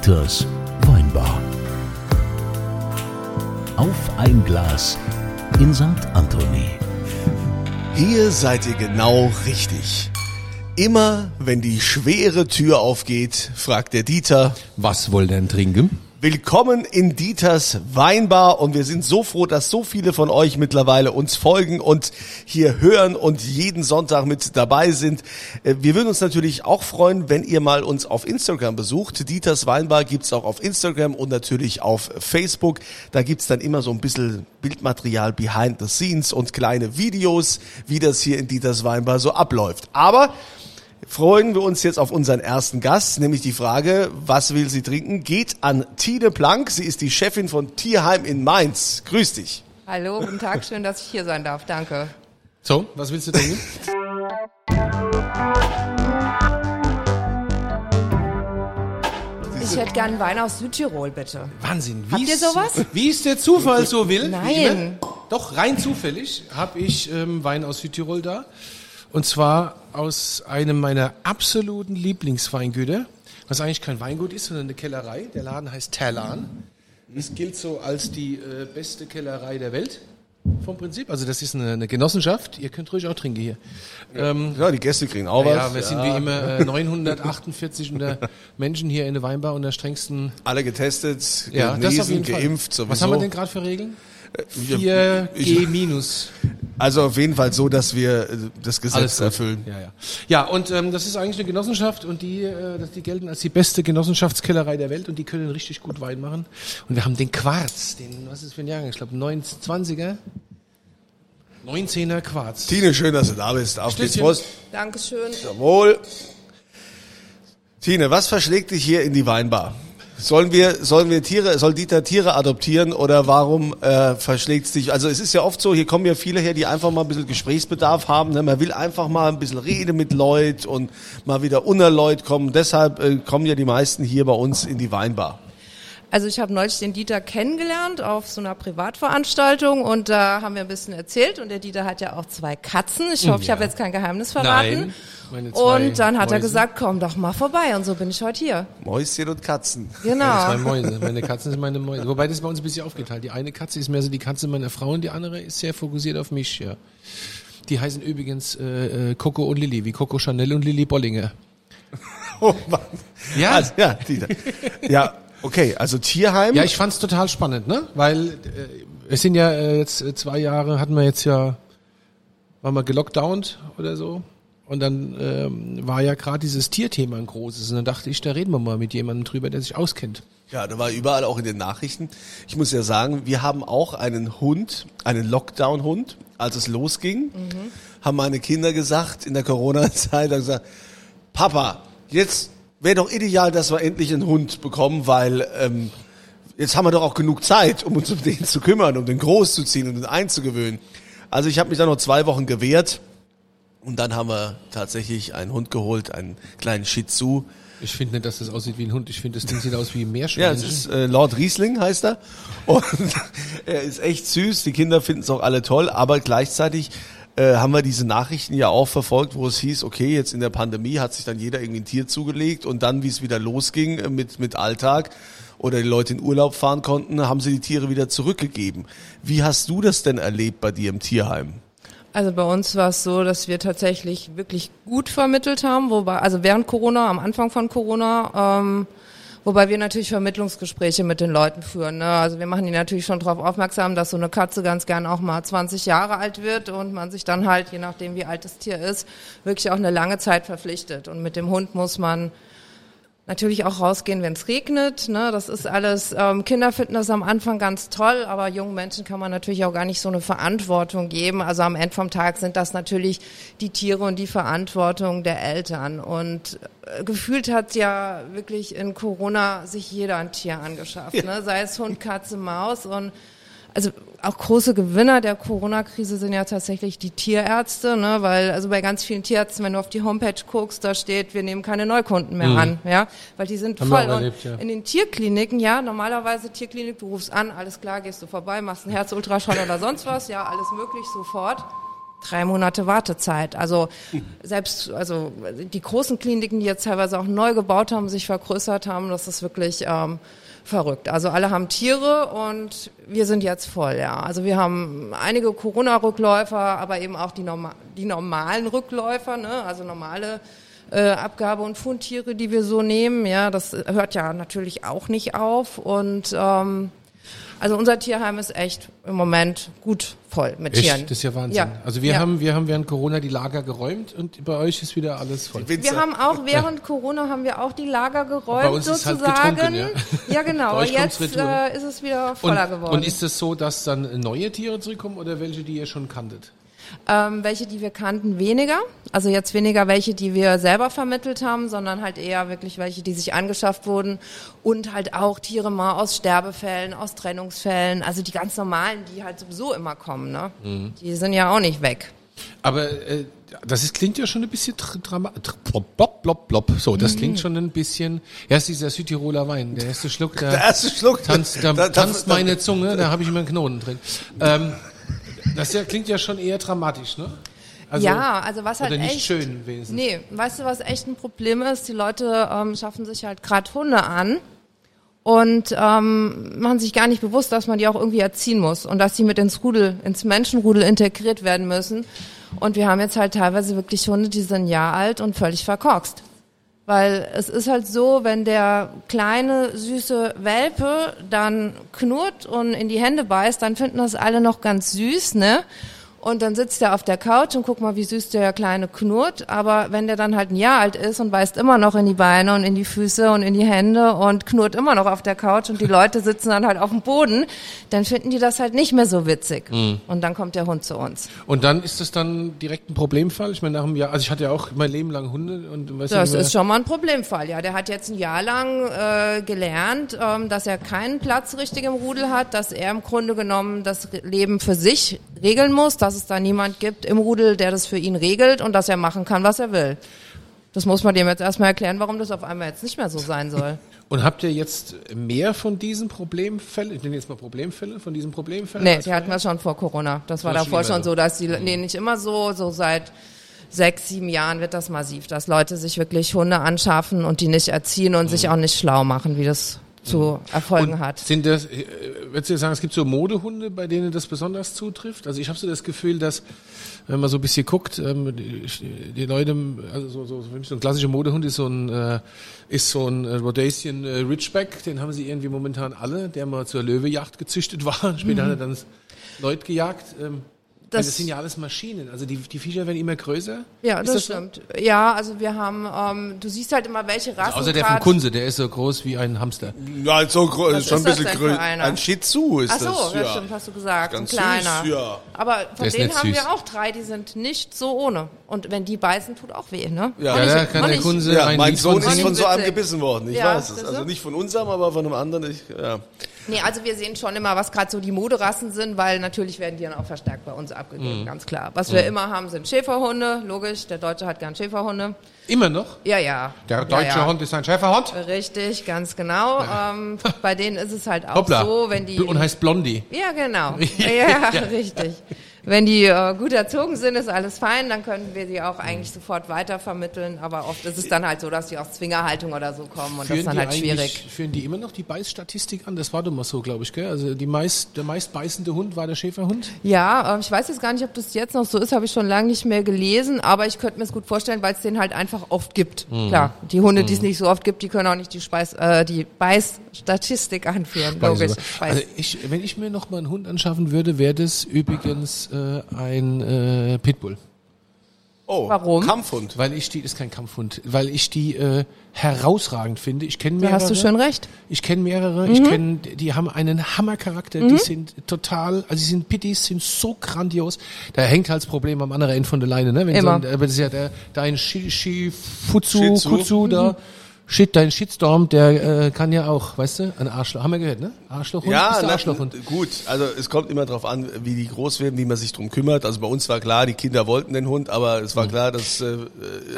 Dieters Weinbar. Auf ein Glas in St. Anthony. Hier seid ihr genau richtig. Immer wenn die schwere Tür aufgeht, fragt der Dieter, Was wollt ihr denn trinken? Willkommen in Dieters Weinbar und wir sind so froh, dass so viele von euch mittlerweile uns folgen und hier hören und jeden Sonntag mit dabei sind. Äh, Wir würden uns natürlich auch freuen, wenn ihr mal uns auf Instagram besucht. Dieters Weinbar gibt's auch auf Instagram und natürlich auf Facebook. Da gibt's dann immer so ein bisschen Bildmaterial behind the scenes und kleine Videos, wie das hier in Dieters Weinbar so abläuft. Aber freuen wir uns jetzt auf unseren ersten Gast, nämlich die Frage, was will sie trinken, geht an Tine Plank. Sie ist die Chefin von Tierheim in Mainz. Grüß dich. Hallo, guten Tag, schön, dass ich hier sein darf. Danke. So, was willst du trinken? Ich hätte gern Wein aus Südtirol, bitte. Wahnsinn. Wie Habt ihr sowas? Wie es der Zufall so will. Nein. Doch, rein zufällig habe ich ähm, Wein aus Südtirol da. Und zwar aus einem meiner absoluten Lieblingsweingüter, was eigentlich kein Weingut ist, sondern eine Kellerei. Der Laden heißt Terlan. Es gilt so als die äh, beste Kellerei der Welt. Vom Prinzip. Also das ist eine, eine Genossenschaft. Ihr könnt ruhig auch trinken hier. Ähm, Ja, die Gäste kriegen auch was. ja, wir sind wie immer äh, 948 unter Menschen hier in der Weinbar unter strengsten Alle getestet, Ja, das auf genesen, jeden Fall. geimpft sowieso. Was haben wir denn gerade für Regeln? Ja, 4G minus. Also auf jeden Fall so, dass wir äh, das Gesetz erfüllen. Ja, ja. Ja, und ähm, das ist eigentlich eine Genossenschaft und die, äh, die gelten als die beste Genossenschaftskellerei der Welt und die können richtig gut Wein machen. Und wir haben den Quarz, den, was ist für ein Jahrgang? Ich glaube 20er? 19er Quarz. Tine, schön, dass du da bist. Auf geht's, Stößchen. Prost. Dankeschön. Jawohl. Tine, was verschlägt dich hier in die Weinbar? Sollen wir, sollen wir Tiere, soll Dieter Tiere adoptieren oder warum äh, verschlägt es dich? Also es ist ja oft so, hier kommen ja viele her, die einfach mal ein bisschen Gesprächsbedarf haben. Ne? Man will einfach mal ein bisschen reden mit Leuten und mal wieder unter Leute kommen. Deshalb äh, kommen ja die meisten hier bei uns in die Weinbar. Also ich habe neulich den Dieter kennengelernt auf so einer Privatveranstaltung und da haben wir ein bisschen erzählt und der Dieter hat ja auch zwei Katzen. Ich hoffe, ich habe jetzt kein Geheimnis verraten. Nein, meine zwei und dann hat er Mäuse. gesagt, komm doch mal vorbei und so bin ich heute hier. Mäuschen und Katzen. Genau. Zwei Mäuse. Meine Katzen sind meine Mäuse. Wobei das ist bei uns ein bisschen aufgeteilt. Die eine Katze ist mehr so die Katze meiner Frau und die andere ist sehr fokussiert auf mich, ja. Die heißen übrigens äh, äh, Coco und Lilly, wie Coco Chanel und Lilly Bollinger. Oh Mann. Ja. Also, ja, Dieter. Ja, okay, also Tierheim. Ja, ich fand's total spannend, ne? Weil äh, es sind ja äh, jetzt äh, zwei Jahre, hatten wir jetzt ja, waren wir gelockdownt oder so. Und dann ähm, war ja gerade dieses Tierthema ein großes. Und dann dachte ich, da reden wir mal mit jemandem drüber, der sich auskennt. Ja, da war überall auch in den Nachrichten. Ich muss ja sagen, wir haben auch einen Hund, einen Lockdown-Hund. Als es losging, haben meine Kinder gesagt, in der Corona-Zeit, haben gesagt, Papa, jetzt wäre doch ideal, dass wir endlich einen Hund bekommen, weil ähm, jetzt haben wir doch auch genug Zeit, um uns um den zu kümmern, um den großzuziehen und den einzugewöhnen. Also ich habe mich dann noch zwei Wochen gewehrt und dann haben wir tatsächlich einen Hund geholt, einen kleinen Shih Tzu. Ich finde nicht, dass das aussieht wie ein Hund. Ich finde, das Ding sieht aus wie ein Meerschwein. Ja, es ist äh, Lord Riesling heißt er. Und er ist echt süß. Die Kinder finden es auch alle toll. Aber gleichzeitig äh, haben wir diese Nachrichten ja auch verfolgt, wo es hieß, okay, jetzt in der Pandemie hat sich dann jeder irgendwie ein Tier zugelegt und dann, wie es wieder losging äh, mit, mit Alltag oder die Leute in Urlaub fahren konnten, haben sie die Tiere wieder zurückgegeben. Wie hast du das denn erlebt bei dir im Tierheim? Also bei uns war es so, dass wir tatsächlich wirklich gut vermittelt haben, wobei, also während Corona, am Anfang von Corona, ähm, wobei wir natürlich Vermittlungsgespräche mit den Leuten führen. Ne? Also wir machen die natürlich schon darauf aufmerksam, dass so eine Katze ganz gern auch mal 20 Jahre alt wird und man sich dann halt, je nachdem wie alt das Tier ist, wirklich auch eine lange Zeit verpflichtet. Und mit dem Hund muss man Natürlich auch rausgehen, wenn es regnet. Ne? Das ist alles. Ähm, Kinder finden das am Anfang ganz toll, aber jungen Menschen kann man natürlich auch gar nicht so eine Verantwortung geben. Also am Ende vom Tag sind das natürlich die Tiere und die Verantwortung der Eltern. Und äh, gefühlt hat ja wirklich in Corona sich jeder ein Tier angeschafft, ne? sei es Hund, Katze, Maus und also auch große Gewinner der Corona-Krise sind ja tatsächlich die Tierärzte, ne? weil also bei ganz vielen Tierärzten, wenn du auf die Homepage guckst, da steht, wir nehmen keine Neukunden mehr an, ja, weil die sind Mhm. Haben voll. erlebt, ja. in den Tierkliniken, ja, normalerweise Tierklinik, du rufst an, alles klar, gehst du vorbei, machst einen Herzultraschall oder sonst was, ja, alles möglich, sofort. drei Monate Wartezeit. Also selbst also die großen Kliniken, die jetzt teilweise auch neu gebaut haben, sich vergrößert haben, das ist wirklich ähm, verrückt. Also alle haben Tiere und wir sind jetzt voll, ja. Also wir haben einige Corona-Rückläufer, aber eben auch die, norma die normalen Rückläufer, ne? also normale äh, Abgabe- und Fundtiere, die wir so nehmen. Ja, das hört ja natürlich auch nicht auf und ähm, also unser Tierheim ist echt im Moment gut voll mit Echt? Tieren. Das ist ja Wahnsinn. Ja. Also wir Ja. haben, wir haben während Corona die Lager geräumt und bei euch ist wieder alles voll. Wir haben auch während Corona haben wir auch die Lager geräumt Bei uns ist halt sozusagen. getrunken, ja. ja genau. Bei euch kommt's Jetzt äh, ist es wieder Und, voller geworden. und ist es so, dass dann neue Tiere zurückkommen oder welche, die ihr schon kanntet? Ähm, welche, die wir kannten, weniger. Also jetzt weniger welche, die wir selber vermittelt haben, sondern halt eher wirklich welche, die sich angeschafft wurden. Und halt auch Tiere mal aus Sterbefällen, aus Trennungsfällen. Also die ganz normalen, die halt sowieso immer kommen. Ne? Mhm. Die sind ja auch nicht weg. Aber äh, das ist, klingt ja schon ein bisschen dramatisch. Blop, blop, blop. So, das klingt schon ein bisschen. Ja, ist dieser Südtiroler Wein. Der erste Schluck, der, Der erste Schluck. tanzt, da, da- da- tanzt da- meine Zunge, da habe ich immer einen Knoten drin. Ähm, das ja, klingt ja schon eher dramatisch, ne? Also, ja, also was halt echt, schön wenigstens. Nee, weißt du, was echt ein Problem ist? Die Leute ähm, schaffen sich halt gerade Hunde an und ähm, machen sich gar nicht bewusst, dass man die auch irgendwie erziehen muss und dass sie mit ins Rudel, ins Menschenrudel integriert werden müssen. Und wir haben jetzt halt teilweise wirklich Hunde, die sind ein Jahr alt und völlig verkorkst. Weil es ist halt so, wenn der kleine, süße Welpe dann knurrt und in die Hände beißt, dann finden das alle noch ganz süß, ne? Und dann sitzt er auf der Couch und guck mal, wie süß der Kleine knurrt. Aber wenn der dann halt ein Jahr alt ist und beißt immer noch in die Beine und in die Füße und in die Hände und knurrt immer noch auf der Couch und die Leute sitzen dann halt auf dem Boden, dann finden die das halt nicht mehr so witzig. Und dann kommt der Hund zu uns. Und dann ist das dann direkt ein Problemfall? Ich meine, nach einem Jahr, also ich hatte ja auch mein Leben lang Hunde und weiß Das ist schon mal ein Problemfall, ja. Der hat jetzt ein Jahr lang äh, gelernt, ähm, dass er keinen Platz richtig im Rudel hat, dass er im Grunde genommen das Leben für sich regeln muss, dass es da niemand gibt im Rudel, der das für ihn regelt und dass er machen kann, was er will. Das muss man dem jetzt erstmal erklären, warum das auf einmal jetzt nicht mehr so sein soll. Und habt ihr jetzt mehr von diesen Problemfällen, ich nenne jetzt mal Problemfälle, von diesen Problemfällen? Nee, die hatten wir schon vor Corona. Das war War davor schon so. dass die, nee, nicht immer so, so seit sechs, sieben Jahren wird das massiv, dass Leute sich wirklich Hunde anschaffen und die nicht erziehen und sich auch nicht schlau machen, wie das zu Erfolgen Und hat. Sind das, äh, würdest du sagen, es gibt so Modehunde, bei denen das besonders zutrifft? Also ich habe so das Gefühl, dass, wenn man so ein bisschen guckt, ähm, die, Leute, also so, so, für mich so ein klassischer Modehund ist so ein, äh, ist so ein äh, Rhodesian Ridgeback, den haben sie irgendwie momentan alle, der mal zur Löwejacht gezüchtet war. Später hat er dann Leute gejagt. Das, Das- sind ja alles Maschinen. Also die, die Viecher werden immer größer. Ja, Ist das, das so? stimmt. Ja, also wir haben, ähm, du siehst halt immer, welche Rassen Außer der von Kunze, der ist so groß wie ein Hamster. Ja, so gro- Was schon ein ist bisschen größer. Ein Shih Tzu ist Ach so, das. ja, stimmt, hast du gesagt. Ganz ein kleiner. süß, ja. Aber von denen haben süß. wir auch drei, die sind nicht so ohne. Und wenn die beißen, tut auch weh, ne? Ja. Ja, Und da ich- kann der ich- Kunze Ja, ein mein Sohn von ist von so einem gebissen worden, ich Ja, weiß es. Also nicht von unserem, aber von einem anderen. Ich, ja. Nee, also wir sehen schon immer, was gerade so die Moderassen sind, weil natürlich werden die dann auch verstärkt bei uns Mhm. abgegeben, ganz klar. Was wir immer haben, sind Schäferhunde, logisch, der Deutsche hat gern Schäferhunde. Immer noch? Ja, ja. Der ja, deutsche ja. Hund ist ein Schäferhund. Richtig, ganz genau. Ähm, bei denen ist es halt auch Hoppla. so, wenn die... Und heißt Blondie. Ja, genau. Ja, richtig. Wenn die äh, gut erzogen sind, ist alles fein, dann können wir sie auch eigentlich sofort weitervermitteln. Aber oft ist es dann halt so, dass die aus Zwingerhaltung oder so kommen und das ist dann halt schwierig. Führen die immer noch die Beißstatistik an? Das war doch mal so, glaube ich, gell? Also die meist, der meist beißende Hund war der Schäferhund. Ja, äh, ich weiß jetzt gar nicht, ob das jetzt noch so ist, habe ich schon lange nicht mehr gelesen, aber ich könnte mir es gut vorstellen, weil es den halt einfach oft gibt. Mhm. Klar, die Hunde, die es nicht so oft gibt, die können auch nicht die Speis, äh, die Beißstatistik anführen, logisch. Beiß. Also ich, wenn ich mir noch mal einen Hund anschaffen würde, wäre das übrigens äh, ein äh, Pitbull. Oh, Warum? Kampfhund. Weil ich die, ist kein Kampfhund, weil ich die äh, herausragend finde. Ich kenne da mehrere. hast du schon recht. Ich kenne mehrere, Mhm. ich kenne, die haben einen Hammercharakter, die sind total, also die sind Pitties, sind so grandios. Da hängt halt das Problem am anderen Ende von der Leine, ne? Wenn Immer. So ein, aber das ist ja der, dein Shi, Shi Futsu, Shih Tzu. Kutsu da, Shit, dein Shitstorm, der äh, kann ja auch, weißt du, ein Arschloch. Haben wir gehört, ne? Arschlochhund? Ja, Bist du na, Arschlochhund? gut. Also es kommt immer darauf an, wie die groß werden, wie man sich drum kümmert. Also bei uns war klar, die Kinder wollten den Hund, aber es war klar, dass äh,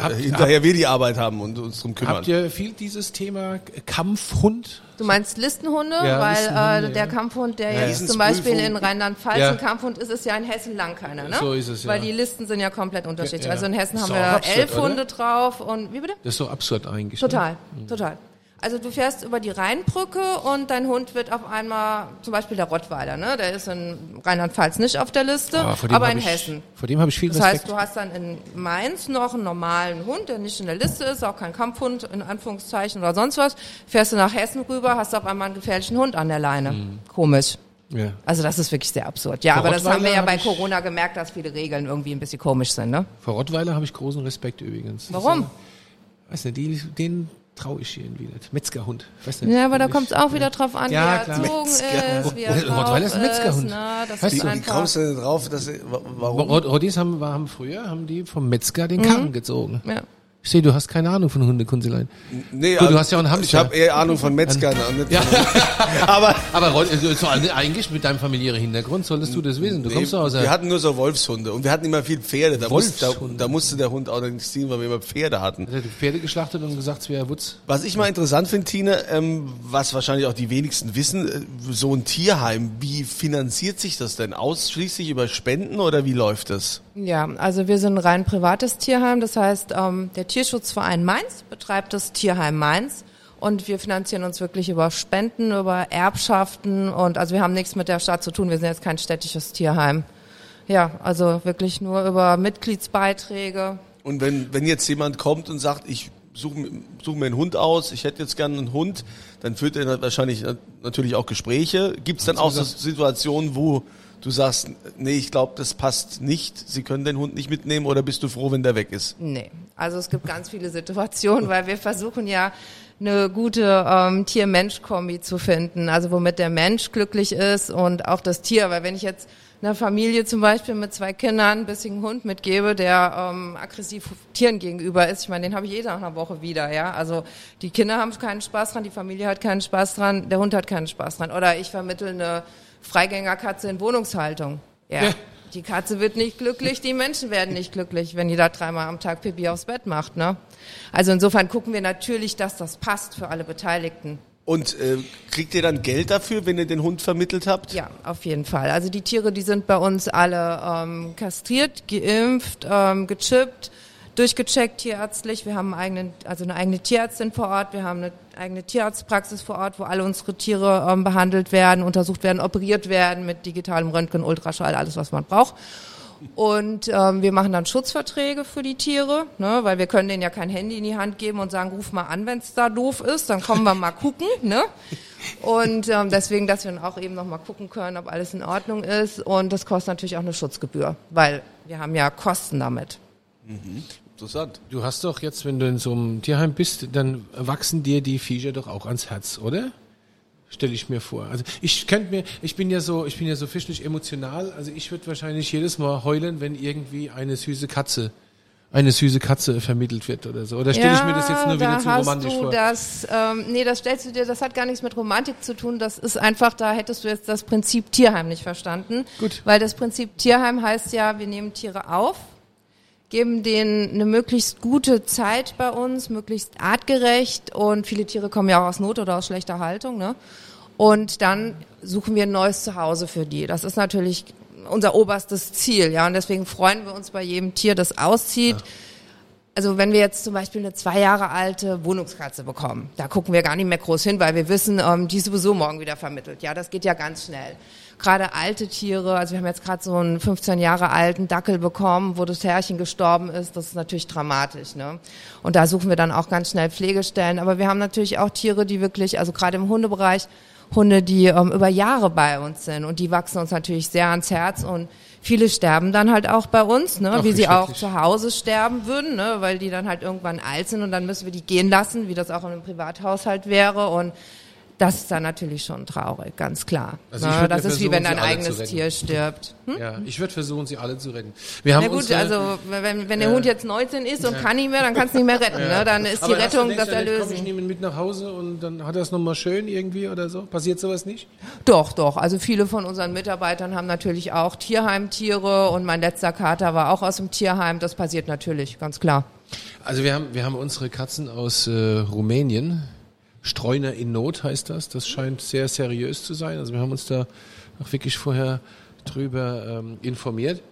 Habt- hinterher wir die Arbeit haben und uns drum kümmern. Habt ihr viel dieses Thema Kampfhund? Du meinst Listenhunde, Ja, weil Listenhunde, äh, der ja. Kampfhund, der ja. jetzt zum Beispiel in Rheinland-Pfalz Ja. ein Kampfhund ist, ist ja in Hessen lang keiner, ne? So ist es, ja. Weil die Listen sind ja komplett unterschiedlich. Ja, ja. Also in Hessen Ist haben wir absurd, elf oder? Hunde drauf und wie bitte? Das ist so absurd eigentlich. Ne? Total, total. Also du fährst über die Rheinbrücke und dein Hund wird auf einmal, zum Beispiel der Rottweiler, ne? der ist in Rheinland-Pfalz nicht auf der Liste, dem aber in ich, Hessen. Vor dem habe ich viel Das Respekt. heißt, du hast dann in Mainz noch einen normalen Hund, der nicht in der Liste ist, auch kein Kampfhund in Anführungszeichen oder sonst was. Fährst du nach Hessen rüber, hast auf einmal einen gefährlichen Hund an der Leine. Mhm. Komisch. ja. Also das ist wirklich sehr absurd. Ja, Vor aber das haben wir ja bei Corona gemerkt, dass viele Regeln irgendwie ein bisschen komisch sind, ne? Vor Rottweiler habe ich großen Respekt übrigens. Warum? Weiß nicht, die, den traue ich irgendwie nicht. Metzgerhund. Weiß nicht. Ja, aber da kommt es auch wieder drauf an, Ja, wie er klar. erzogen ist, wie er Rottweiler drauf ist ein Metzgerhund. Ne? Das Weißt ist du, wie kommst du denn drauf, dass wa- warum? Roddis haben, haben früher haben die vom Metzger Mhm. den Karren gezogen. ja. Ich sehe, du hast keine Ahnung von Hundekunsteleien. Nee, Gut, du hast ja auch einen Ich Hamster. habe eher Ahnung von Metzgern. Ja. aber Aber also, so, eigentlich mit deinem familiären Hintergrund solltest du das wissen. Du nee, kommst doch aus wir hatten nur so Wolfshunde und wir hatten immer viel Pferde. Da, musste, da, da musste der Hund auch nicht ziehen, weil wir immer Pferde hatten. Hat er die Pferde geschlachtet und gesagt, es wäre Wutz. Was ich mal interessant finde, Tine, ähm, was wahrscheinlich auch die wenigsten wissen, äh, so ein Tierheim, wie finanziert sich das denn? Ausschließlich über Spenden oder wie läuft das? Ja, also wir sind ein rein privates Tierheim. Das heißt, ähm, der Tierschutzverein Mainz betreibt das Tierheim Mainz. Und wir finanzieren uns wirklich über Spenden, über Erbschaften und also wir haben nichts mit der Stadt zu tun. Wir sind jetzt kein städtisches Tierheim. Ja, also wirklich nur über Mitgliedsbeiträge. Und wenn, wenn jetzt jemand kommt und sagt, ich suche mir- suche mir einen Hund aus, ich hätte jetzt gerne einen Hund, dann führt er wahrscheinlich na- natürlich auch Gespräche. Gibt es dann auch so Situationen, wo du sagst, nee, ich glaube, das passt nicht, Sie können den Hund nicht mitnehmen oder bist du froh, wenn der weg ist? Nee, also es gibt ganz viele Situationen, weil wir versuchen ja eine gute ähm, Tier-Mensch-Kombi zu finden, also womit der Mensch glücklich ist und auch das Tier, weil wenn ich jetzt einer Familie zum Beispiel mit zwei Kindern ein bisschen Hund mitgebe, der ähm, aggressiv Tieren gegenüber ist, ich meine, den habe ich eh nach einer Woche wieder, ja, also die Kinder haben keinen Spaß dran, die Familie hat keinen Spaß dran, der Hund hat keinen Spaß dran. Oder ich vermittle eine Freigängerkatze in Wohnungshaltung, ja. Ja. Die Katze wird nicht glücklich, die Menschen werden nicht glücklich, wenn die da dreimal am Tag Pipi aufs Bett macht. Ne? Also insofern gucken wir natürlich, dass das passt für alle Beteiligten. Und äh, kriegt ihr dann Geld dafür, wenn ihr den Hund vermittelt habt? Ja, auf jeden Fall. Also die Tiere, die sind bei uns alle ähm, kastriert, geimpft, ähm, gechippt, durchgecheckt tierärztlich. Wir haben einen eigenen, also eine eigene Tierärztin vor Ort. Wir haben eine eigene Tierarztpraxis vor Ort, wo alle unsere Tiere ähm, behandelt werden, untersucht werden, operiert werden mit digitalem Röntgen, Ultraschall, alles was man braucht. Und ähm, wir machen dann Schutzverträge für die Tiere, ne, weil wir können denen ja kein Handy in die Hand geben und sagen, ruf mal an, wenn es da doof ist, dann kommen wir mal gucken. Ne? Und ähm, deswegen, dass wir dann auch eben noch mal gucken können, ob alles in Ordnung ist. Und das kostet natürlich auch eine Schutzgebühr, weil wir haben ja Kosten damit. Interessant. Du hast doch jetzt, wenn du in so einem Tierheim bist, dann wachsen dir die Viecher doch auch ans Herz, oder? Stelle ich mir vor. Also ich könnte mir, ich bin ja so, ich bin ja so fischlich emotional. Also ich würde wahrscheinlich jedes Mal heulen, wenn irgendwie eine süße Katze, eine süße Katze vermittelt wird oder so. Oder stelle ich mir das jetzt nur wieder zu romantisch vor? Das, ähm, nee, das stellst du dir, das hat gar nichts mit Romantik zu tun. Das ist einfach, da hättest du jetzt das Prinzip Tierheim nicht verstanden. Gut. Weil das Prinzip Tierheim heißt ja, wir nehmen Tiere auf, geben denen eine möglichst gute Zeit bei uns, möglichst artgerecht und viele Tiere kommen ja auch aus Not oder aus schlechter Haltung, ne? Und dann suchen wir ein neues Zuhause für die. Das ist natürlich unser oberstes Ziel, ja. Und deswegen freuen wir uns bei jedem Tier, das auszieht. Also wenn wir jetzt zum Beispiel eine zwei Jahre alte Wohnungskatze bekommen, da gucken wir gar nicht mehr groß hin, weil wir wissen, ähm, die ist sowieso morgen wieder vermittelt. Ja, das geht ja ganz schnell. Gerade alte Tiere, also wir haben jetzt gerade so einen 15 Jahre alten Dackel bekommen, wo das Herrchen gestorben ist, das ist natürlich dramatisch. Ne? Und da suchen wir dann auch ganz schnell Pflegestellen. Aber wir haben natürlich auch Tiere, die wirklich, also gerade im Hundebereich, Hunde, die ähm, über Jahre bei uns sind und die wachsen uns natürlich sehr ans Herz und viele sterben dann halt auch bei uns, ne, Ach, wie sie auch zu Hause sterben würden, ne, weil die dann halt irgendwann alt sind und dann müssen wir die gehen lassen, wie das auch in einem Privathaushalt wäre und Das ist dann natürlich schon traurig, ganz klar. Also würd das ist wie wenn dein eigenes. Tier stirbt. Hm? Ja, ich würde versuchen, sie alle zu retten. Wir haben Na gut, also wenn, wenn der Hund jetzt 19 ist und kann nicht mehr, dann kannst du nicht mehr retten. Ne? Dann ist die Aber du Rettung das Komm ich Erlösen. nehme ihn mit nach Hause und dann hat er es nochmal schön irgendwie oder so? Passiert sowas nicht? Doch, doch. Also viele von unseren Mitarbeitern haben natürlich auch Tierheimtiere und mein letzter Kater war auch aus dem Tierheim. Das passiert natürlich, ganz klar. Also wir haben, wir haben unsere Katzen aus äh, Rumänien. Streuner in Not heißt das. Das scheint sehr seriös zu sein. Also wir haben uns da auch wirklich vorher drüber ähm, informiert.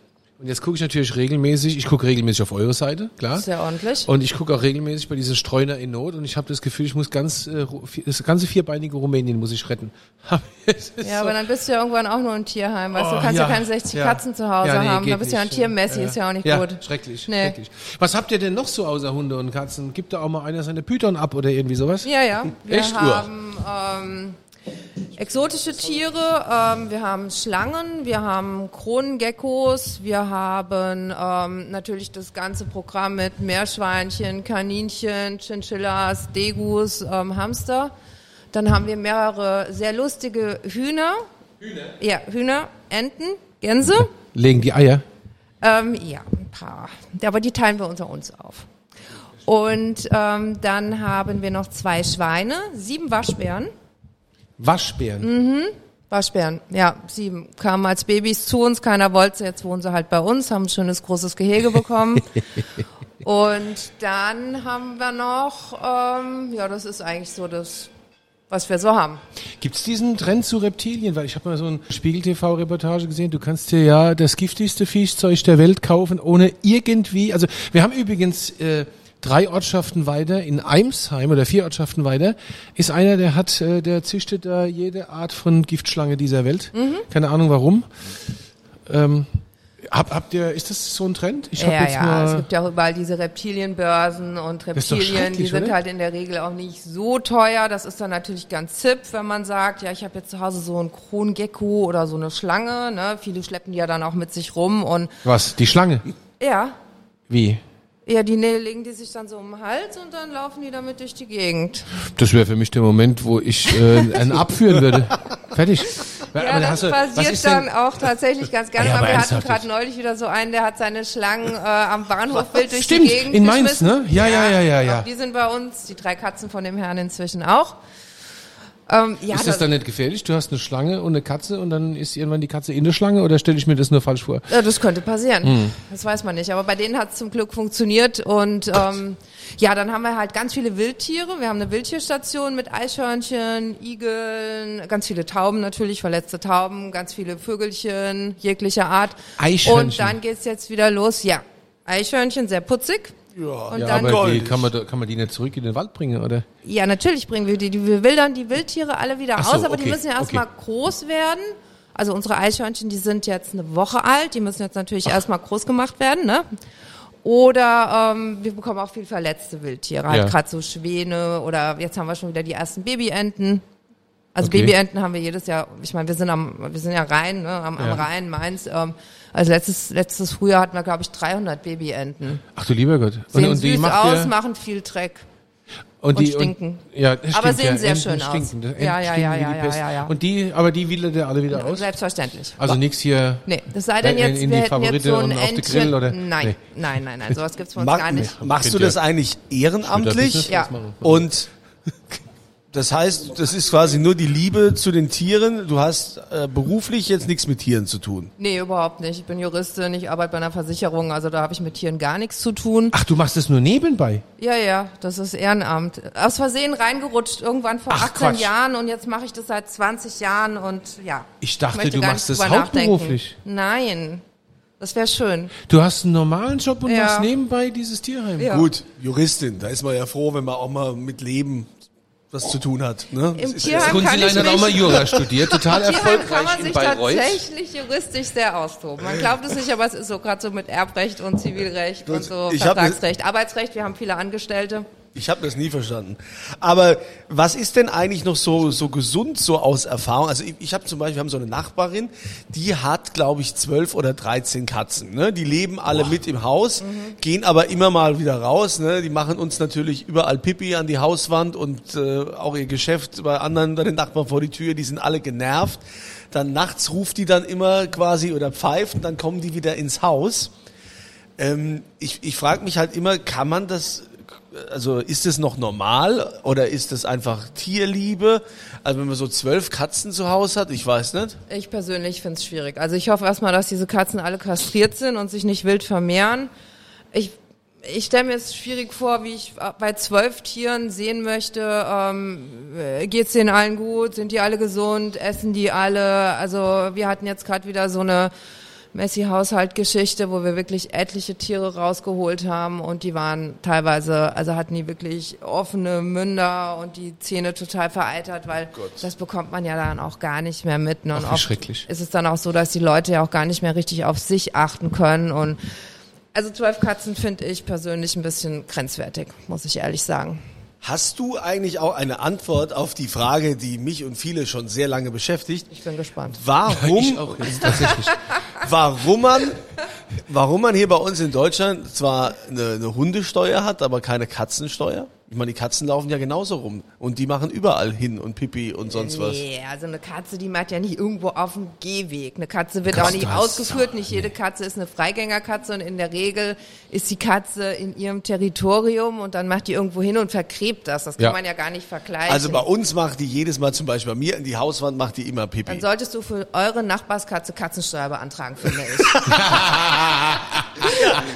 Und jetzt gucke ich natürlich regelmäßig, ich gucke regelmäßig auf eure Seite, klar. Sehr ordentlich. Und ich gucke auch regelmäßig bei diesen Streuner in Not und ich habe das Gefühl, ich muss ganz äh, das ganze vierbeinige Rumänien muss ich retten. Ja, so- aber dann bist du ja irgendwann auch nur ein Tierheim, weißt du, Oh, du kannst ja, ja, keine 60 ja. Katzen zu Hause Ja, nee, haben, geht da bist du ja ein. Tiermessi, ist ja auch nicht gut. Schrecklich, Nee. schrecklich. Was habt ihr denn noch so außer Hunde und Katzen? Gibt da auch mal einer seine Python ab oder irgendwie sowas? Ja, ja. Wir Echt? haben ähm, exotische Tiere, ähm, wir haben Schlangen, wir haben Kronengeckos, wir haben ähm, natürlich das ganze Programm mit Meerschweinchen, Kaninchen, Chinchillas, Degus, ähm, Hamster. Dann haben wir mehrere sehr lustige Hühner. Hühner? Ja, Hühner, Enten, Gänse. Legen die Eier? Ähm, ja, ein paar. Aber die teilen wir unter uns auf. Und ähm, dann haben wir noch zwei Schweine, sieben Waschbären. Waschbären. Waschbären, ja, sieben. Kamen als Babys zu uns, keiner wollte sie, jetzt wohnen sie halt bei uns, haben ein schönes großes Gehege bekommen. Und dann haben wir noch, ähm, ja, das ist eigentlich so das, was wir so haben. Gibt's diesen Trend zu Reptilien? Weil ich habe mal so ein Spiegel-TV-Reportage gesehen. Du kannst dir ja das giftigste Viechzeug der Welt kaufen, ohne irgendwie. Also wir haben übrigens äh, drei Ortschaften weiter in Eimsheim oder vier Ortschaften weiter ist einer, der hat, äh, der züchtet da jede Art von Giftschlange dieser Welt. Mhm. Keine Ahnung warum. Ähm, hab, habt ihr, ist das so ein Trend? Ich hab ja, jetzt ja, mal, es gibt ja auch überall diese Reptilienbörsen und Reptilien, die sind oder? halt in der Regel auch nicht so teuer. Das ist dann natürlich ganz zipp, wenn man sagt, ja, ich habe jetzt zu Hause so einen Krongecko oder so eine Schlange. Ne? Viele schleppen die ja dann auch mit sich rum und was? Die Schlange? ja, Wie? Ja, die ne- legen die sich dann so um den Hals und dann laufen die damit durch die Gegend. Das wäre für mich der Moment, wo ich äh, einen abführen würde. Fertig. Ja, Aber das du- passiert ist denn- dann auch tatsächlich ganz gerne. Ja, wir hatten gerade neulich wieder so einen, der hat seine Schlangen äh, am Bahnhof wild durch Stimmt, die Gegend in Mainz, geschmissen. ne? Ja, ja, ja, ja, ja. auch Die sind bei uns, die drei Katzen von dem Herrn inzwischen auch. Ähm, ja, Ist das dann nicht gefährlich? Du hast eine Schlange und eine Katze und dann ist irgendwann die Katze in der Schlange oder stelle ich mir das nur falsch vor? Ja, das könnte passieren. Hm. Das weiß man nicht. Aber bei denen hat es zum Glück funktioniert. Und ähm, ja, dann haben wir halt ganz viele Wildtiere. Wir haben eine Wildtierstation mit Eichhörnchen, Igeln, ganz viele Tauben natürlich, verletzte Tauben, ganz viele Vögelchen jeglicher Art. Eichhörnchen? Und dann geht's jetzt wieder los. Ja, Eichhörnchen, sehr putzig. Ja, und Ja, dann, aber die, kann, man, kann man die nicht zurück in den Wald bringen, oder? ja, natürlich bringen wir die. die wir wildern die Wildtiere alle wieder Ach so, aus, aber die okay, müssen ja erstmal okay. groß werden. Also unsere Eichhörnchen, die sind jetzt eine Woche alt, die müssen jetzt natürlich erstmal groß gemacht werden, ne? Oder ähm, wir bekommen auch viel verletzte Wildtiere, halt Ja. gerade so Schwäne oder jetzt haben wir schon wieder die ersten Babyenten. Also Okay. Babyenten haben wir jedes Jahr, ich meine, wir sind am, wir sind ja Rhein, ne, am, Ja. am Rhein, Mainz. Ähm, also letztes, letztes Frühjahr hatten wir, glaube ich, 300 Babyenten. Ach du lieber Gott. Sehen die süß macht aus, ihr- machen viel Dreck. und, und die, stinken. Und, ja, das Aber sehen ja, sehr Enten schön aus. stinken. Enten Ja, ja, stinken ja, die ja, ja, ja, ja. Und die, aber die wildert ihr alle wieder aus? Selbstverständlich. Also nichts hier. Nee, das sei denn In- jetzt, in wir die hätten jetzt Favorite so ein und Entchen. Grill, oder? Nein, Nee. nein, nein, nein, sowas gibt's bei uns Mach, gar nicht. machst du das eigentlich ehrenamtlich? Ja. Und das heißt, das ist quasi nur die Liebe zu den Tieren. Du hast äh, beruflich jetzt nichts mit Tieren zu tun. Nee, überhaupt nicht. Ich bin Juristin, ich arbeite bei einer Versicherung, also da habe ich mit Tieren gar nichts zu tun. Ach, du machst das nur nebenbei? Ja, ja, das ist Ehrenamt. Aus Versehen reingerutscht, irgendwann vor Ach, 18 Quatsch. Jahren und jetzt mache ich das seit 20 Jahren und ja. Ich dachte, möchte du machst das hauptberuflich. Nein, das wäre schön. Du hast einen normalen Job und Ja. machst nebenbei dieses Tierheim. Ja. Gut, Juristin, da ist man ja froh, wenn man auch mal mit Leben was zu tun hat. Ne? Das Im ist- Tierheim Kunzilein hat auch mal Jura studiert, total Tierheim kann erfolgreich man in sich Bayreuth. tatsächlich juristisch sehr austoben. Man glaubt es nicht, aber es ist so gerade so mit Erbrecht und Zivilrecht und so Vertragsrecht, Arbeitsrecht. Wir haben viele Angestellte. Ich habe das nie verstanden. Aber was ist denn eigentlich noch so so gesund so aus Erfahrung? Also ich, ich habe zum Beispiel, wir haben so eine Nachbarin, die hat, glaube ich, zwölf oder dreizehn Katzen. Ne? Die leben alle mit im Haus, gehen aber immer mal wieder raus. Ne? Die machen uns natürlich überall Pipi an die Hauswand und äh, auch ihr Geschäft bei anderen, bei den Nachbarn vor die Tür. Die sind alle genervt. Dann nachts ruft die dann immer quasi oder pfeift und dann kommen die wieder ins Haus. Ähm, ich ich frage mich halt immer, kann man das, also ist es noch normal oder ist es einfach Tierliebe? Also wenn man so zwölf Katzen zu Hause hat, ich weiß nicht. Ich persönlich finde es schwierig. Also ich hoffe erstmal, dass diese Katzen alle kastriert sind und sich nicht wild vermehren. Ich, ich stelle mir jetzt schwierig vor, wie ich bei zwölf Tieren sehen möchte, ähm, geht es denen allen gut, sind die alle gesund, essen die alle. Also wir hatten jetzt gerade wieder so eine Messi-Haushalt-Geschichte, wo wir wirklich etliche Tiere rausgeholt haben und die waren teilweise, also hatten die wirklich offene Münder und die Zähne total vereitert, weil das bekommt man ja dann auch gar nicht mehr mit. Ne? Und Ach, schrecklich. ist es dann auch so, dass die Leute ja auch gar nicht mehr richtig auf sich achten können und also zwölf Katzen finde ich persönlich ein bisschen grenzwertig, muss ich ehrlich sagen. Hast du eigentlich auch eine Antwort auf die Frage, die mich und viele schon sehr lange beschäftigt? Ich bin gespannt. Warum, Ich auch tatsächlich. Warum man, warum man hier bei uns in Deutschland zwar eine, eine Hundesteuer hat, aber keine Katzensteuer? Ich meine, die Katzen laufen ja genauso rum und die machen überall hin und Pipi und sonst was. Nee, also eine Katze, die macht ja nicht irgendwo auf dem Gehweg. Eine Katze wird Gott, auch nicht ausgeführt. Nicht jede Katze ist eine Freigängerkatze und in der Regel ist die Katze in ihrem Territorium und dann macht die irgendwo hin und vergräbt das. Das kann Ja. man ja gar nicht vergleichen. Also bei uns macht die jedes Mal zum Beispiel bei mir in die Hauswand macht die immer Pipi. dann solltest du für eure Nachbarskatze Katzensteuer beantragen, finde ich.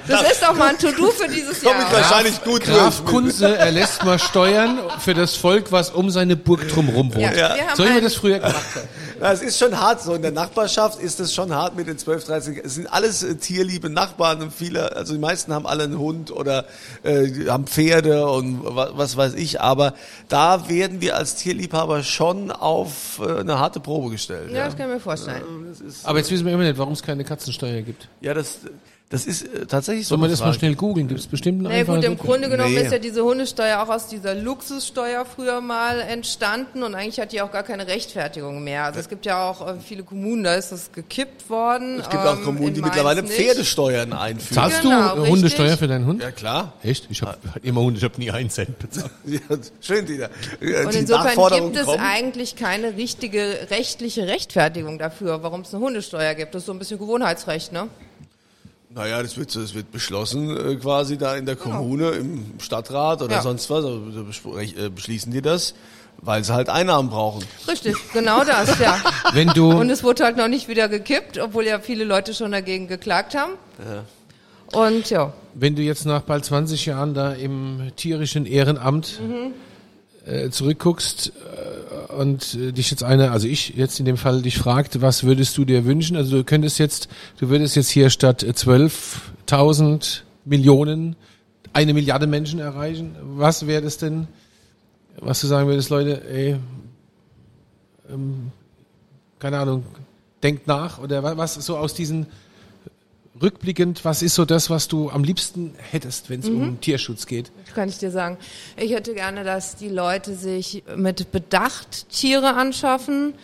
das ist doch mal ein To-Do für dieses Komm ich Jahr. wahrscheinlich gut Graf durch. Kunze erlässt mal Steuern für das Volk, was um seine Burg drumherum wohnt. Ja, wir haben So wie einen- das früher gemacht hat. Das ist schon hart so. In der Nachbarschaft ist es schon hart mit den 12, 13. Es sind alles äh, tierliebe Nachbarn und viele, also die meisten haben alle einen Hund oder äh, haben Pferde und was, was weiß ich. Aber da werden wir als Tierliebhaber schon auf äh, eine harte Probe gestellt. Ja, Ja, das kann ich mir vorstellen. Aber jetzt wissen wir immer nicht, warum es keine Katzensteuer gibt. ja das, das ist äh, tatsächlich so. Sollen wir eine das mal schnell googeln? Gibt es bestimmt einen Na ja, gut, im Grunde genommen Nee. ist ja diese Hundesteuer auch aus dieser Luxussteuer früher mal entstanden und eigentlich hat die auch gar keine Rechtfertigung mehr. Also es gibt ja auch äh, viele Kommunen, da ist das gekippt worden. Es gibt auch ähm, Kommunen, die mittlerweile nicht. Pferdesteuern einführen. Zahlst Genau, du richtig. Hundesteuer für deinen Hund? Ja klar. Echt? Ich habe immer Hunde, ich habe nie einen Cent bezahlt. Ja, schön, Dieter. Und die insofern gibt es kommen. eigentlich keine richtige rechtliche Rechtfertigung dafür, warum es eine Hundesteuer gibt. Das ist so ein bisschen Gewohnheitsrecht, ne? Naja, das wird, das wird beschlossen äh, quasi da in der Kommune, im Stadtrat oder Ja. sonst was. Also, da äh, beschließen die das, weil sie halt Einnahmen brauchen. Richtig, genau das, ja. Wenn du, Und es wurde halt noch nicht wieder gekippt, obwohl ja viele Leute schon dagegen geklagt haben. Und ja. wenn du jetzt nach bald 20 Jahren da im tierischen Ehrenamt äh, zurückguckst äh, und äh, dich jetzt einer, also ich jetzt in dem Fall dich fragt, was würdest du dir wünschen? Also du könntest jetzt, du würdest jetzt hier statt äh, 12.000 Millionen eine Milliarde Menschen erreichen. Was wäre das denn, was du sagen würdest, Leute, ey, ähm, keine Ahnung, denkt nach oder wa- was so aus diesen rückblickend, was ist so das, was du am liebsten hättest, wenn es um Tierschutz geht? kann ich dir sagen. Ich hätte gerne, dass die Leute sich mit Bedacht Tiere anschaffen,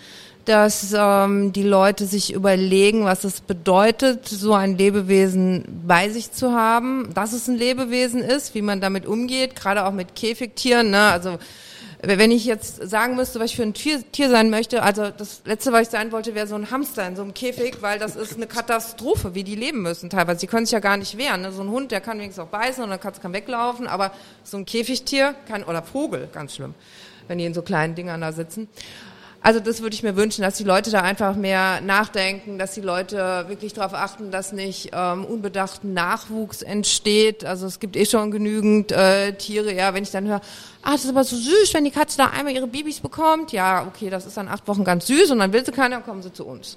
dass ähm, die Leute sich überlegen, was es bedeutet, so ein Lebewesen bei sich zu haben, dass es ein Lebewesen ist, wie man damit umgeht, gerade auch mit Käfigtieren. Ne? Also wenn ich jetzt sagen müsste, was ich für ein Tier, Tier sein möchte, also das letzte, was ich sein wollte, wäre so ein Hamster in so einem Käfig, weil das ist eine Katastrophe, wie die leben müssen teilweise. Die können sich ja gar nicht wehren. Ne? So ein Hund, der kann wenigstens auch beißen und eine Katze kann weglaufen, aber so ein Käfigtier kann, oder Vogel, ganz schlimm, wenn die in so kleinen Dingern da sitzen. Also das würde ich mir wünschen, dass die Leute da einfach mehr nachdenken, dass die Leute wirklich darauf achten, dass nicht ähm, unbedachten Nachwuchs entsteht. Also es gibt eh schon genügend äh, Tiere, ja, wenn ich dann höre, ah, das ist aber so süß, wenn die Katze da einmal ihre Babys bekommt. Ja, okay, das ist dann acht Wochen ganz süß und dann will sie keiner, dann kommen sie zu uns.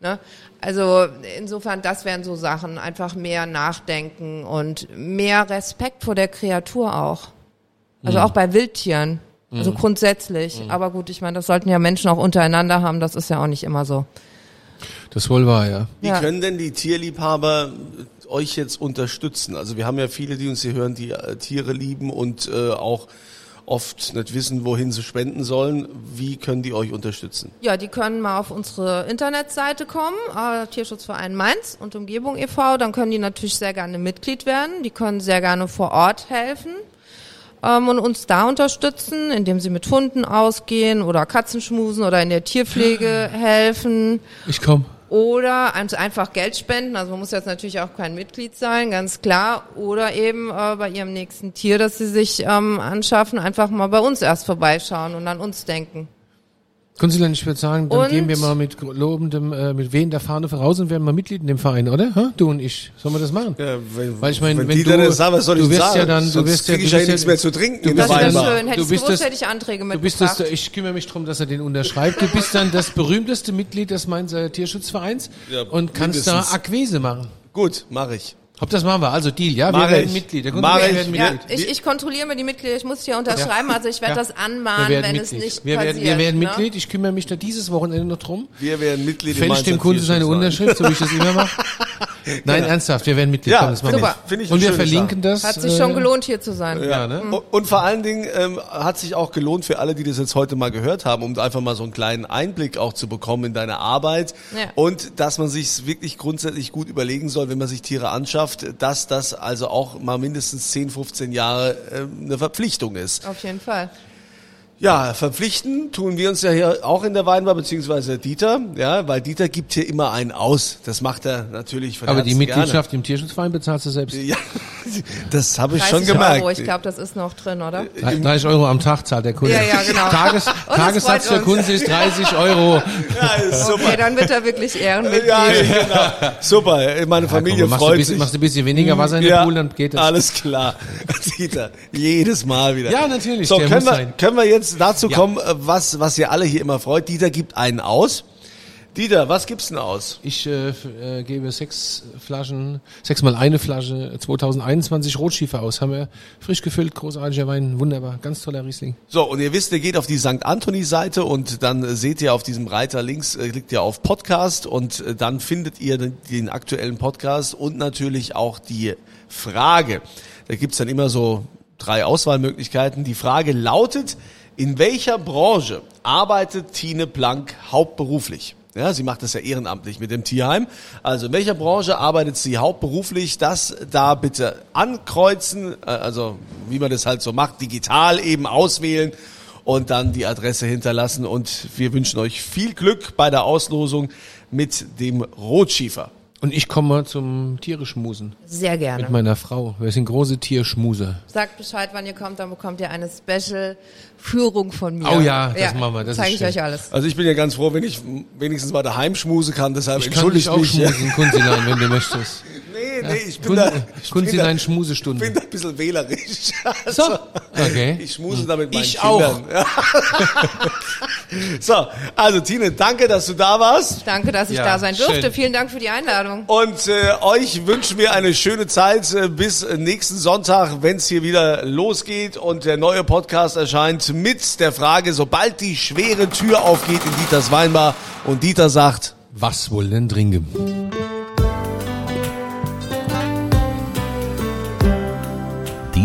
Ne? Also insofern, das wären so Sachen, einfach mehr nachdenken und mehr Respekt vor der Kreatur auch. Also auch bei Wildtieren. Also grundsätzlich. Aber gut, ich meine, das sollten ja Menschen auch untereinander haben, das ist ja auch nicht immer so. Das wohl war, ja. Wie Ja. können denn die Tierliebhaber euch jetzt unterstützen? Also wir haben ja viele, die uns hier hören, die äh, Tiere lieben und äh, auch oft nicht wissen, wohin sie spenden sollen. Wie können die euch unterstützen? Ja, die können mal auf unsere Internetseite kommen, äh, Tierschutzverein Mainz und Umgebung e.V. Dann können die natürlich sehr gerne Mitglied werden. Die können sehr gerne vor Ort helfen ähm, und uns da unterstützen, indem sie mit Hunden ausgehen oder Katzen schmusen oder in der Tierpflege helfen. Ich komme. Oder ein- einfach Geld spenden, also man muss jetzt natürlich auch kein Mitglied sein, ganz klar. Oder eben äh, bei ihrem nächsten Tier, das sie sich ähm, anschaffen, einfach mal bei uns erst vorbeischauen und an uns denken. Konsulat, ich würde sagen, dann Und- gehen wir mal mit lobendem, äh, mit wehender Fahne voraus und werden mal Mitglied in dem Verein, oder? Ha? Du und ich. Sollen wir das machen? Ja, wenn, Weil ich meine, wenn wenn die du- dann sagen, was soll du wirst sagen? ja dann- du wirst ja- du ja wirst nichts ja- mehr zu trinken. du bist Das ja wäre schön. Hätte Du bist gewusst, das- hätte ich Anträge Du bist das, ich kümmere mich darum, dass er den unterschreibt. Du bist dann das berühmteste Mitglied des Mainzer Tierschutzvereins Ja, und kannst mindestens. da Akquise machen. Gut, mache ich. Ob das machen wir. Also Deal, ja? Wir werden ich. Mitglied. Der Mach Konsulat ich. werden Ja, Mitglied. ich, ich kontrolliere mir die Mitglieder, ich muss hier unterschreiben, also ich werde Ja. das anmahnen, werden wenn Mitglied. es nicht wir passiert. werden, wir werden ne? Mitglied. Ich kümmere mich da dieses Wochenende noch drum. Wir werden Mitglied im Fälscht dem Kunde seine. Unterschrift, so wie ich das immer mache? Nein, ernsthaft, wir werden Mitglied. Ja, Komm, super. Finde ich Und wir verlinken das. Hat sich schon äh, gelohnt, hier zu sein. Ja, ne? Und- Und vor allen Dingen ähm, hat sich auch gelohnt für alle, die das jetzt heute mal gehört haben, um einfach mal so einen kleinen Einblick auch zu bekommen in deine Arbeit Ja. und dass man sich wirklich grundsätzlich gut überlegen soll, wenn man sich Tiere anschafft, dass das also auch mal mindestens 10, 15 Jahre ähm, eine Verpflichtung ist. Auf jeden Fall. Ja, verpflichten tun wir uns ja hier auch in der Weinbar, beziehungsweise Dieter, ja, weil Dieter gibt hier immer einen aus. Das macht er natürlich von Aber die Herzen Mitgliedschaft im Tierschutzverein bezahlst du selbst. Gerne. Ja, das habe ich 30 schon gemerkt. Euro, ich glaube, das ist noch drin, oder? 30 Euro am Tag zahlt der Kunde. Ja, ja, genau. Tages, Tagessatz für. Kunde ist 30 Euro. Ja, ist super. Okay, dann wird er wirklich Ehrenmitglied. Ja, genau. Super. Meine Familie Komm, du ein freut bisschen, sich. machst du ein bisschen weniger Wasser in der ja, Pool, dann geht das. Alles klar. Dieter, jedes Mal wieder. Ja, natürlich, So, der können muss wir, sein. können wir jetzt dazu Ja. kommen, äh, was, was ihr alle hier immer freut. Dieter gibt einen aus. Dieter, was gibt's denn aus? Ich äh, äh, gebe sechs Flaschen, sechs mal eine Flasche 2021 Rotschiefer aus. Haben wir frisch gefüllt, großartiger Wein, wunderbar, ganz toller Riesling. So, und ihr wisst, ihr geht auf die St. Anthony-Seite und dann äh, seht ihr auf diesem Reiter links, äh, klickt ihr auf Podcast und äh, dann findet ihr den, den aktuellen Podcast und natürlich auch die Frage. Da gibt's dann immer so drei Auswahlmöglichkeiten. Die Frage lautet, in welcher Branche arbeitet Tine Blank hauptberuflich? Ja, sie macht das ja ehrenamtlich mit dem Tierheim. Also in welcher Branche arbeitet sie hauptberuflich? Das da bitte ankreuzen, äh, also wie man das halt so macht, digital eben auswählen und dann die Adresse hinterlassen. Und wir wünschen euch viel Glück bei der Auslosung mit dem Rotschiefer. Und ich komme mal zum Tierischmusen Sehr gerne. mit meiner Frau. Wir sind große Tierschmuser. Sagt Bescheid, wann ihr kommt, dann bekommt ihr eine Special-Führung von mir. Oh ja, das machen wir, das Zeige ich schön. euch alles. Also ich bin ja ganz froh, wenn ich wenigstens mal daheim schmusen kann. Deshalb Ich kann dich entschuldige auch mich. schmusen, Kunzilein, wenn du möchtest. Nee, ich bin Kun da, ich bin ich Schmusestunde. bin da ein bisschen wählerisch. So, Also, okay. Ich schmuse da mit meinen Ich Kindern. Ja. so, also Tine, danke, dass du da warst. Danke, dass ich Ja, da sein durfte. schön. Vielen Dank für die Einladung. Und äh, euch wünschen wir eine schöne Zeit äh, bis nächsten Sonntag, wenn es hier wieder losgeht und der neue Podcast erscheint mit der Frage, sobald die schwere Tür aufgeht in Dieters Weinbar und Dieter sagt, Was wohl denn trinken?